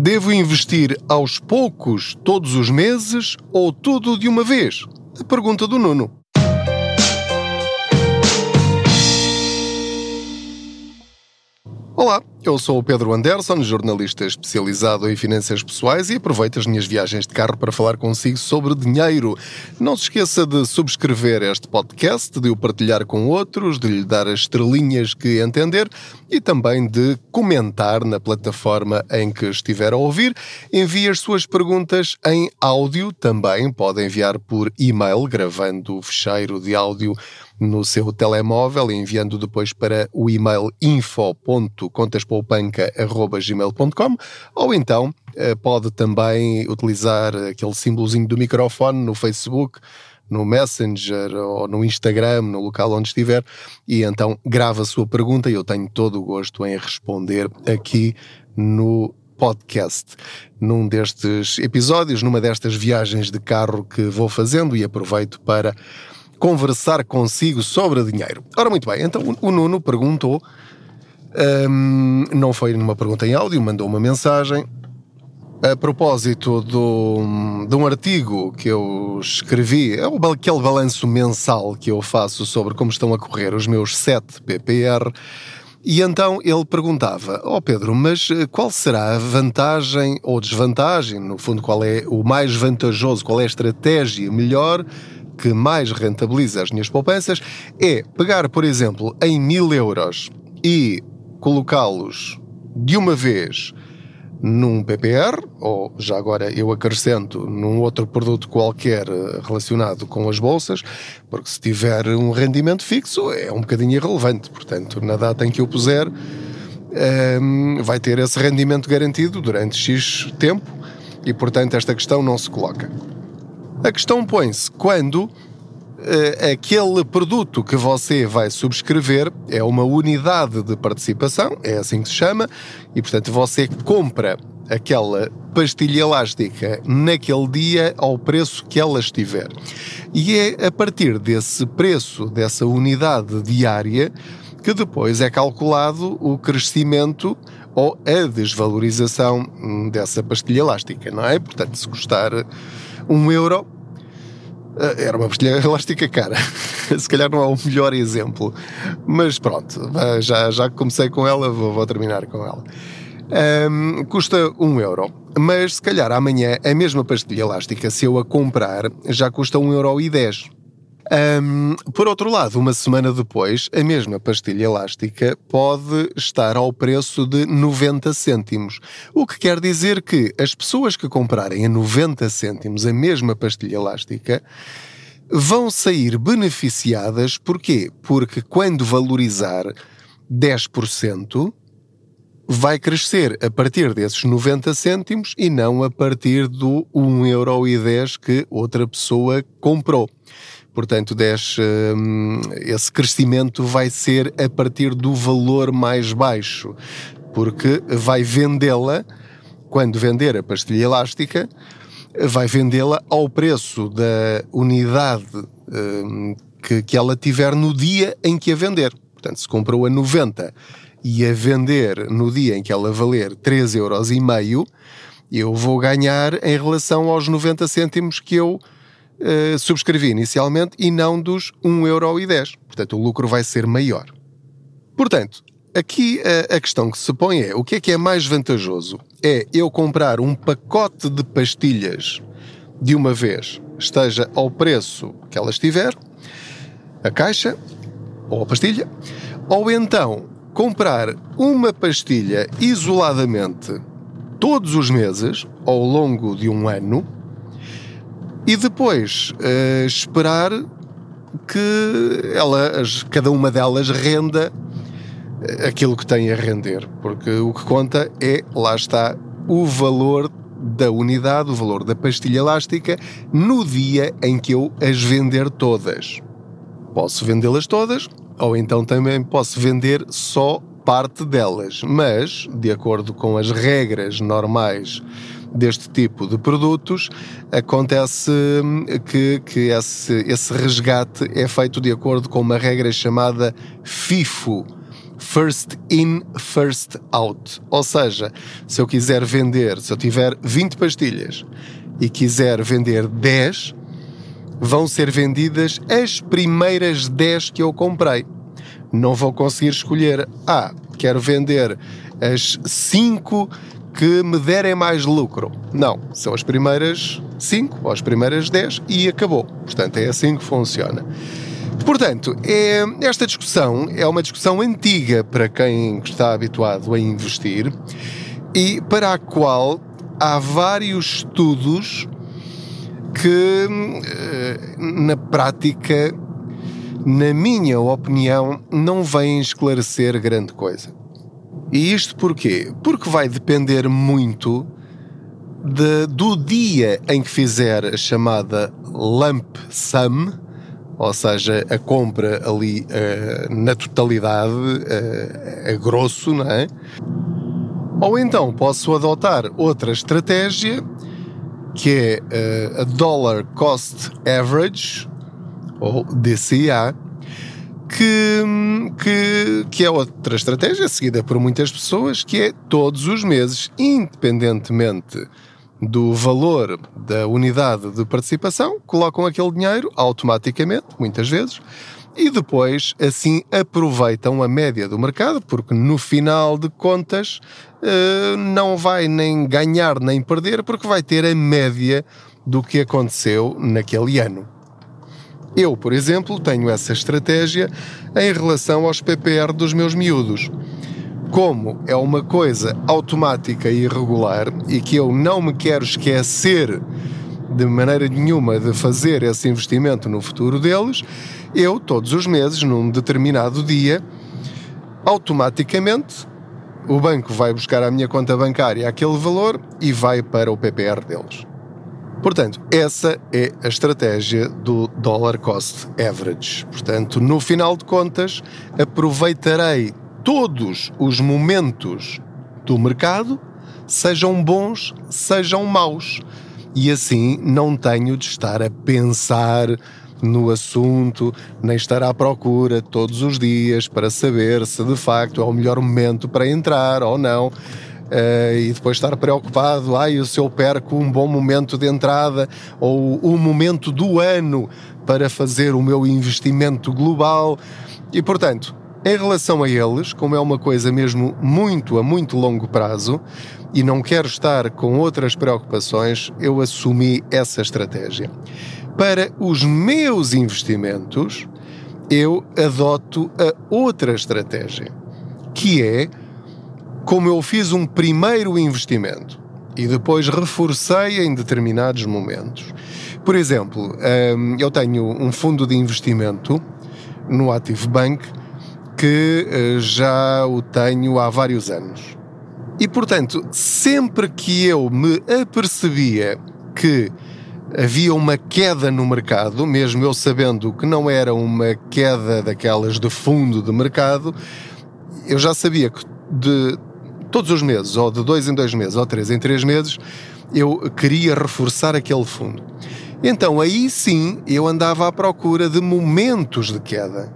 Devo investir aos poucos, todos os meses ou tudo de uma vez? A pergunta do Nuno. Eu sou o Pedro Anderson, jornalista especializado em finanças pessoais e aproveito as minhas viagens de carro para falar consigo sobre dinheiro. Não se esqueça de subscrever este podcast, de o partilhar com outros, de lhe dar as estrelinhas que entender e também de comentar na plataforma em que estiver a ouvir. Envie as suas perguntas em áudio também, pode enviar por e-mail, gravando o fecheiro de áudio no seu telemóvel, enviando depois para o e-mail info.contaspoupanca.gmail.com ou então eh, pode também utilizar aquele símbolozinho do microfone no Facebook, no Messenger ou no Instagram, no local onde estiver, e então grava a sua pergunta e eu tenho todo o gosto em responder aqui no podcast. Num destes episódios, numa destas viagens de carro que vou fazendo e aproveito para conversar consigo sobre dinheiro. Ora, muito bem, então o Nuno perguntou, um, não foi numa pergunta em áudio, mandou uma mensagem a propósito do, de um artigo que eu escrevi, é aquele balanço mensal que eu faço sobre como estão a correr os meus 7 PPR. E então ele perguntava: Ó oh Pedro, mas eh, qual será a vantagem ou desvantagem? No fundo, qual é o mais vantajoso? Qual é a estratégia melhor que mais rentabiliza as minhas poupanças é pegar, por exemplo, em mil euros e colocá-los de uma vez num PPR, ou já agora eu acrescento num outro produto qualquer eh, relacionado com as bolsas, porque se tiver um rendimento fixo é um bocadinho irrelevante. Portanto, na data em que eu puser, um, ehm, vai ter esse rendimento garantido durante X tempo e, portanto, esta questão não se coloca. A questão põe-se quando uh, aquele produto que você vai subscrever é uma unidade de participação, é assim que se chama, e portanto você compra aquela pastilha elástica naquele dia ao preço que ela estiver. E é a partir desse preço, dessa unidade diária, que depois é calculado o crescimento ou a desvalorização dessa pastilha elástica, não é? Portanto, se custar um euro, eh, era uma pastilha elástica cara. Se calhar não é o melhor exemplo. Mas pronto, já, já comecei com ela, vou, vou terminar com ela. Um, custa um euro. Mas se calhar amanhã a mesma pastilha elástica, se eu a comprar, já custa um euro e dez. Um, por outro lado, uma semana depois, a mesma pastilha elástica pode estar ao preço de 90 cêntimos. O que quer dizer que as pessoas que comprarem a 90 cêntimos a mesma pastilha elástica vão sair beneficiadas. Porquê? Porque quando valorizar 10%, vai crescer a partir desses 90 cêntimos e não a partir do 1,10€ que outra pessoa comprou. Portanto, desce, hum, esse crescimento vai ser a partir do valor mais baixo, porque vai vendê-la, quando vender a pastilha elástica, vai vendê-la ao preço da unidade hum, que, que ela tiver no dia em que a vender. Portanto, se comprou a 90 e a vender no dia em que ela valer 3,5 euros, eu vou ganhar em relação aos 90 cêntimos que eu uh, subscrevi inicialmente e não dos 1,10€. Portanto, o lucro vai ser maior. Portanto, aqui a, a questão que se põe é: o que é que é mais vantajoso? É eu comprar um pacote de pastilhas de uma vez, esteja ao preço que ela estiver, a caixa ou a pastilha, ou então comprar uma pastilha isoladamente todos os meses, ao longo de um ano, e depois uh, esperar que ela, cada uma delas renda eh, aquilo que tem a render, porque o que conta é, lá está, o valor da unidade, o valor da pastilha elástica, no dia em que eu as vender todas. Posso vendê-las todas, ou então também posso vender só parte delas, mas, de acordo com as regras normais deste tipo de produtos, acontece hum, que, que esse, esse resgate é feito de acordo com uma regra chamada FIFO, first in, first out. Ou seja, se eu quiser vender, se eu tiver 20 pastilhas e quiser vender 10, vão ser vendidas as primeiras 10 que eu comprei. Não vou conseguir escolher, ah, quero vender as 5 que me derem mais lucro. Não, são as primeiras 5 ou as primeiras 10 e acabou. Portanto, é assim que funciona. Portanto, é, esta discussão é uma discussão antiga para quem está habituado a investir e para a qual há vários estudos que, eh, na prática, na minha opinião, não vêm esclarecer grande coisa. E isto porquê? Porque vai depender muito de, do dia em que fizer a chamada lump sum, ou seja, a compra ali uh, na totalidade, uh, a grosso, não é? Ou então posso adotar outra estratégia que é uh, a Dollar Cost Average, ou DCA, que, que, que é outra estratégia seguida por muitas pessoas, que é todos os meses, independentemente do valor da unidade de participação, colocam aquele dinheiro automaticamente, muitas vezes, e depois assim aproveitam a média do mercado, porque no final de contas eh, não vai nem ganhar nem perder, porque vai ter a média do que aconteceu naquele ano. Eu, por exemplo, tenho essa estratégia em relação aos PPR dos meus miúdos como é uma coisa automática e irregular e que eu não me quero esquecer de maneira nenhuma de fazer esse investimento no futuro deles, eu todos os meses, num determinado dia, automaticamente o banco vai buscar à minha conta bancária aquele valor e vai para o PPR deles. Portanto, essa é a estratégia do Dollar Cost Average. Portanto, no final de contas, aproveitarei todos os momentos do mercado, sejam bons, sejam maus. E assim não tenho de estar a pensar no assunto, nem estar à procura todos os dias para saber se de facto é o melhor momento para entrar ou não. Uh, e depois estar preocupado, ai, se eu perco um bom momento de entrada ou o momento do ano para fazer o meu investimento global. E portanto, em relação a eles, como é uma coisa mesmo muito a muito longo prazo e não quero estar com outras preocupações, eu assumi essa estratégia. Para os meus investimentos, eu adoto a outra estratégia, que é como eu fiz um primeiro investimento e depois reforcei em determinados momentos. Por exemplo, hum, eu tenho um fundo de investimento no Active Bank que eh, já o tenho há vários anos. E portanto, sempre que eu me apercebia que havia uma queda no mercado, mesmo eu sabendo que não era uma queda daquelas de fundo de mercado, eu já sabia que de todos os meses, ou de dois em dois meses, ou três em três meses, eu queria reforçar aquele fundo. Então aí sim eu andava à procura de momentos de queda.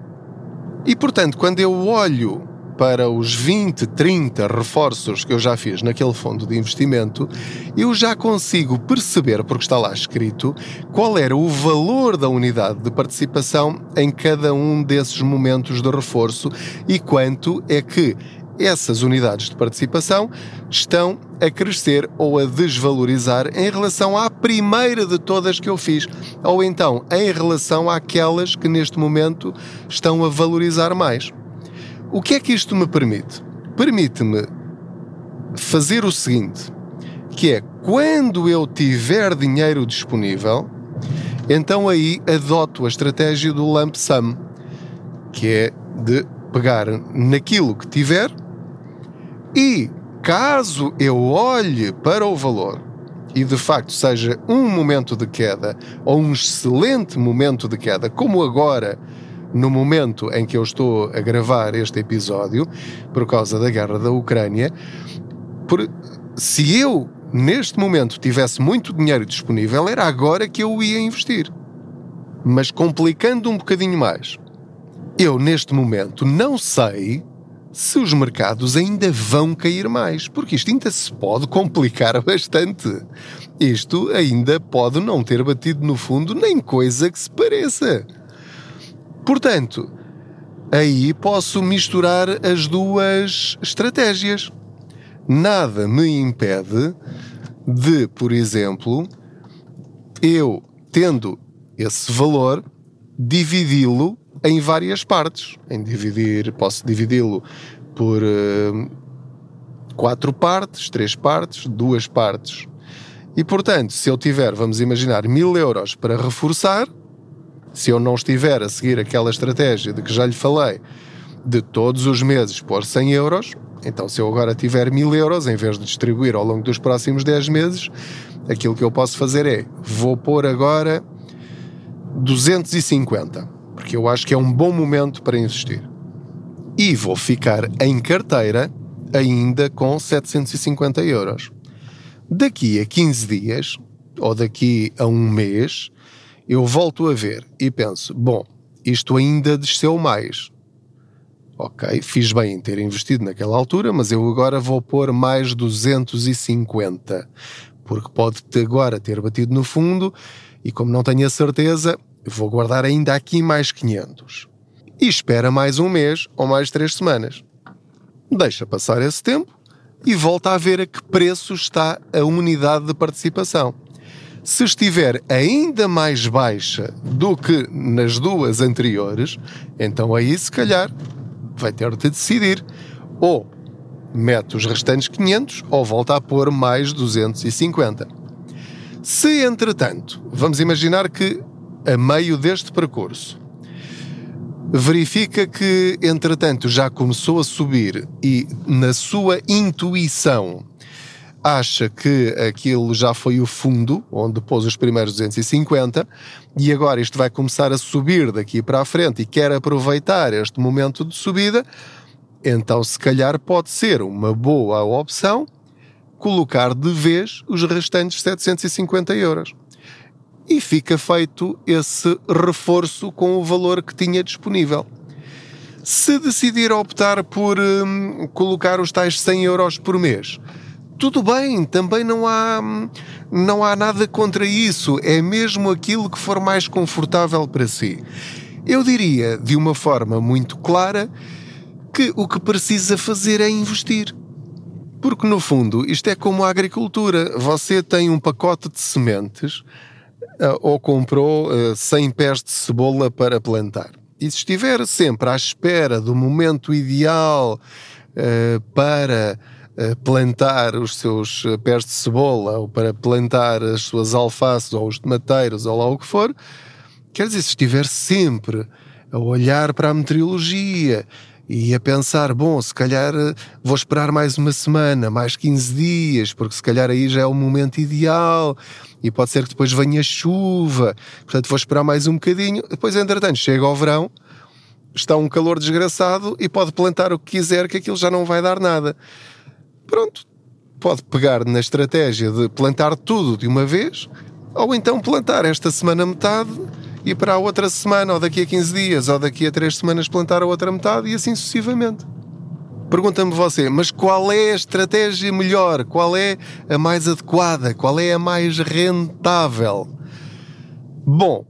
E portanto, quando eu olho para os 20, 30 reforços que eu já fiz naquele fundo de investimento, eu já consigo perceber, porque está lá escrito, qual era o valor da unidade de participação em cada um desses momentos de reforço e quanto é que essas unidades de participação estão a crescer ou a desvalorizar em relação à primeira de todas que eu fiz, ou então em relação àquelas que neste momento estão a valorizar mais. O que é que isto me permite? Permite-me fazer o seguinte, que é quando eu tiver dinheiro disponível, então aí adoto a estratégia do lump sum, que é de pegar naquilo que tiver e caso eu olhe para o valor e de facto seja um momento de queda ou um excelente momento de queda, como agora, no momento em que eu estou a gravar este episódio, por causa da guerra da Ucrânia, por, se eu neste momento tivesse muito dinheiro disponível, era agora que eu ia investir. Mas complicando um bocadinho mais, eu neste momento não sei se os mercados ainda vão cair mais, porque isto ainda se pode complicar bastante. Isto ainda pode não ter batido no fundo nem coisa que se pareça. Portanto, aí posso misturar as duas estratégias. Nada me impede de, por exemplo, eu tendo esse valor, dividi-lo em várias partes. Em dividir, posso dividi-lo por uh, quatro partes, três partes, duas partes. E portanto, se eu tiver, vamos imaginar, mil euros para reforçar, se eu não estiver a seguir aquela estratégia de que já lhe falei, de todos os meses pôr 100 euros, então se eu agora tiver mil euros, em vez de distribuir ao longo dos próximos 10 meses, aquilo que eu posso fazer é, vou pôr agora 250, porque eu acho que é um bom momento para investir. E vou ficar em carteira ainda com 750 euros. Daqui a 15 dias, ou daqui a um mês, eu volto a ver e penso: bom, isto ainda desceu mais. Ok, fiz bem em ter investido naquela altura, mas eu agora vou pôr mais 250, porque pode agora ter batido no fundo e, como não tenho a certeza, vou guardar ainda aqui mais 500. E espera mais um mês ou mais três semanas. Deixa passar esse tempo e volta a ver a que preço está a unidade de participação. Se estiver ainda mais baixa do que nas duas anteriores, então aí se calhar vai ter de decidir ou mete os restantes 500 ou volta a pôr mais 250. Se entretanto, vamos imaginar que a meio deste percurso verifica que, entretanto, já começou a subir e, na sua intuição, acha que aquilo já foi o fundo, onde pôs os primeiros 250, e agora isto vai começar a subir daqui para a frente e quer aproveitar este momento de subida, então se calhar pode ser uma boa opção colocar de vez os restantes 750 euros e fica feito esse reforço com o valor que tinha disponível. Se decidir optar por hum, colocar os tais 100 euros por mês, tudo bem, também não há, hum, não há nada contra isso, é mesmo aquilo que for mais confortável para si. Eu diria, de uma forma muito clara, que o que precisa fazer é investir. Porque, no fundo, isto é como a agricultura. Você tem um pacote de sementes uh, ou comprou uh, 100 pés de cebola para plantar. E se estiver sempre à espera do momento ideal uh, para plantar os seus pés de cebola ou para plantar as suas alfaces ou os tomateiros ou lá o que for, quer dizer, se estiver sempre a olhar para a meteorologia e a pensar, bom, se calhar eh, vou esperar mais uma semana, mais 15 dias, porque se calhar aí já é o momento ideal e pode ser que depois venha chuva, portanto vou esperar mais um bocadinho. Depois, entretanto, chega ao verão, está um calor desgraçado e pode plantar o que quiser, que aquilo já não vai dar nada. Pronto, pode pegar na estratégia de plantar tudo de uma vez, ou então plantar esta semana metade e para a outra semana, ou daqui a 15 dias, ou daqui a 3 semanas plantar a outra metade e assim sucessivamente. Pergunta-me você, mas qual é a estratégia melhor? Qual é a mais adequada? Qual é a mais rentável? Bom,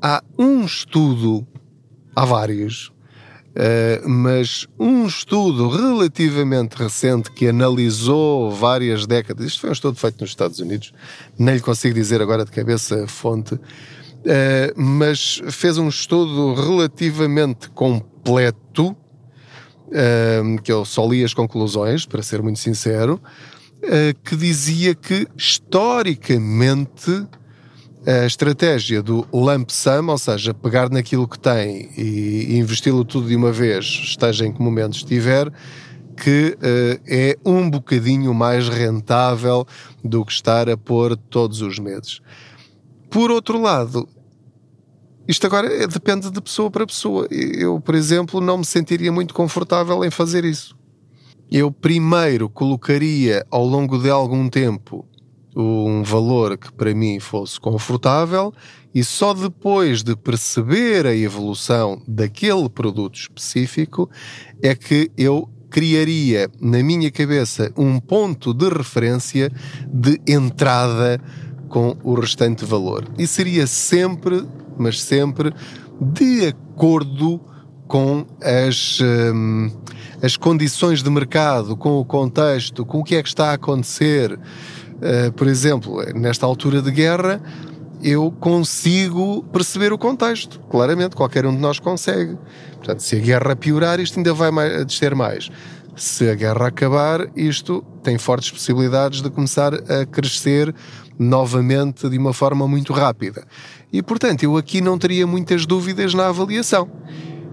há um estudo, há vários, Uh, mas um estudo relativamente recente que analisou várias décadas, isto foi um estudo feito nos Estados Unidos, nem lhe consigo dizer agora de cabeça a fonte, uh, mas fez um estudo relativamente completo, uh, que eu só li as conclusões, para ser muito sincero, que dizia que historicamente a estratégia do lump sum, ou seja, pegar naquilo que tem e investi-lo tudo de uma vez, esteja em que momento estiver, que uh, é um bocadinho mais rentável do que estar a pôr todos os meses. Por outro lado, isto agora é, depende de pessoa para pessoa. Eu, por exemplo, não me sentiria muito confortável em fazer isso. Eu primeiro colocaria ao longo de algum tempo um valor que para mim fosse confortável e só depois de perceber a evolução daquele produto específico é que eu criaria na minha cabeça um ponto de referência de entrada com o restante valor. E seria sempre, mas sempre, de acordo com as, hum, as condições de mercado, com o contexto, com o que é que está a acontecer. Uh, por exemplo, nesta altura de guerra, eu consigo perceber o contexto. Claramente, qualquer um de nós consegue. Portanto, se a guerra piorar, isto ainda vai mais, descer mais. Se a guerra acabar, isto tem fortes possibilidades de começar a crescer novamente de uma forma muito rápida. E, portanto, eu aqui não teria muitas dúvidas na avaliação.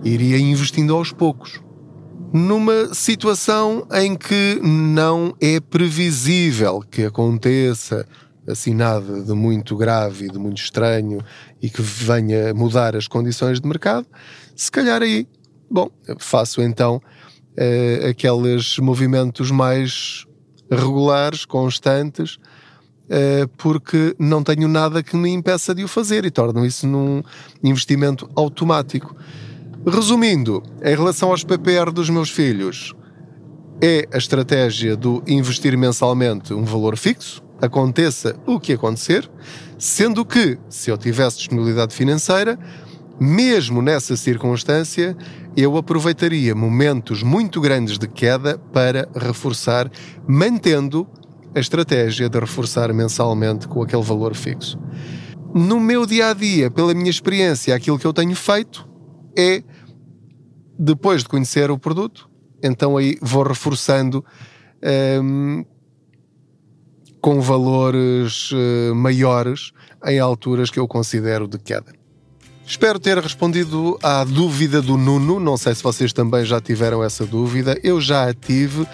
Iria investindo aos poucos. Numa situação em que não é previsível que aconteça assim nada de muito grave de muito estranho e que venha mudar as condições de mercado, se calhar aí, bom, faço então uh, aqueles movimentos mais regulares, constantes, uh, porque não tenho nada que me impeça de o fazer e torno isso num investimento automático. Resumindo, em relação aos PPR dos meus filhos, é a estratégia do investir mensalmente um valor fixo, aconteça o que acontecer, sendo que, se eu tivesse disponibilidade financeira, mesmo nessa circunstância, eu aproveitaria momentos muito grandes de queda para reforçar, mantendo a estratégia de reforçar mensalmente com aquele valor fixo. No meu dia a dia, pela minha experiência, aquilo que eu tenho feito é, depois de conhecer o produto, então aí vou reforçando hum, com valores uh, maiores em alturas que eu considero de queda. Espero ter respondido à dúvida do Nuno. Não sei se vocês também já tiveram essa dúvida. Eu já a tive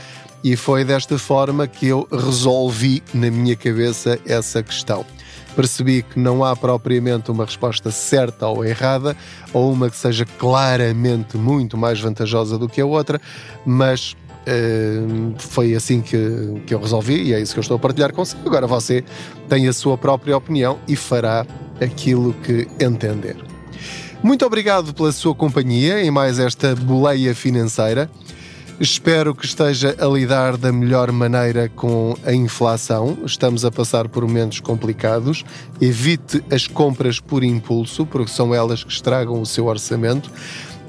e foi desta forma que eu resolvi na minha cabeça essa questão. Percebi que não há propriamente uma resposta certa ou errada, ou uma que seja claramente muito mais vantajosa do que a outra, mas Uh, foi assim que, que eu resolvi e é isso que eu estou a partilhar consigo. Agora você tem a sua própria opinião e fará aquilo que entender. Muito obrigado pela sua companhia em mais esta boleia financeira. Espero que esteja a lidar da melhor maneira com a inflação. Estamos a passar por momentos complicados. Evite as compras por impulso, porque são elas que estragam o seu orçamento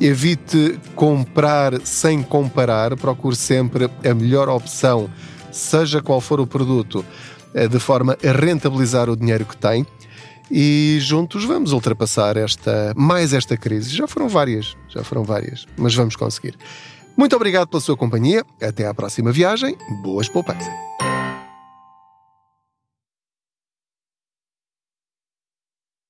evite comprar sem comparar, procure sempre a melhor opção, seja qual for o produto, eh, de forma a rentabilizar o dinheiro que tem. E juntos vamos ultrapassar esta mais esta crise. Já foram várias, já foram várias, mas vamos conseguir. Muito obrigado pela sua companhia. Até à próxima viagem. Boas poupanças.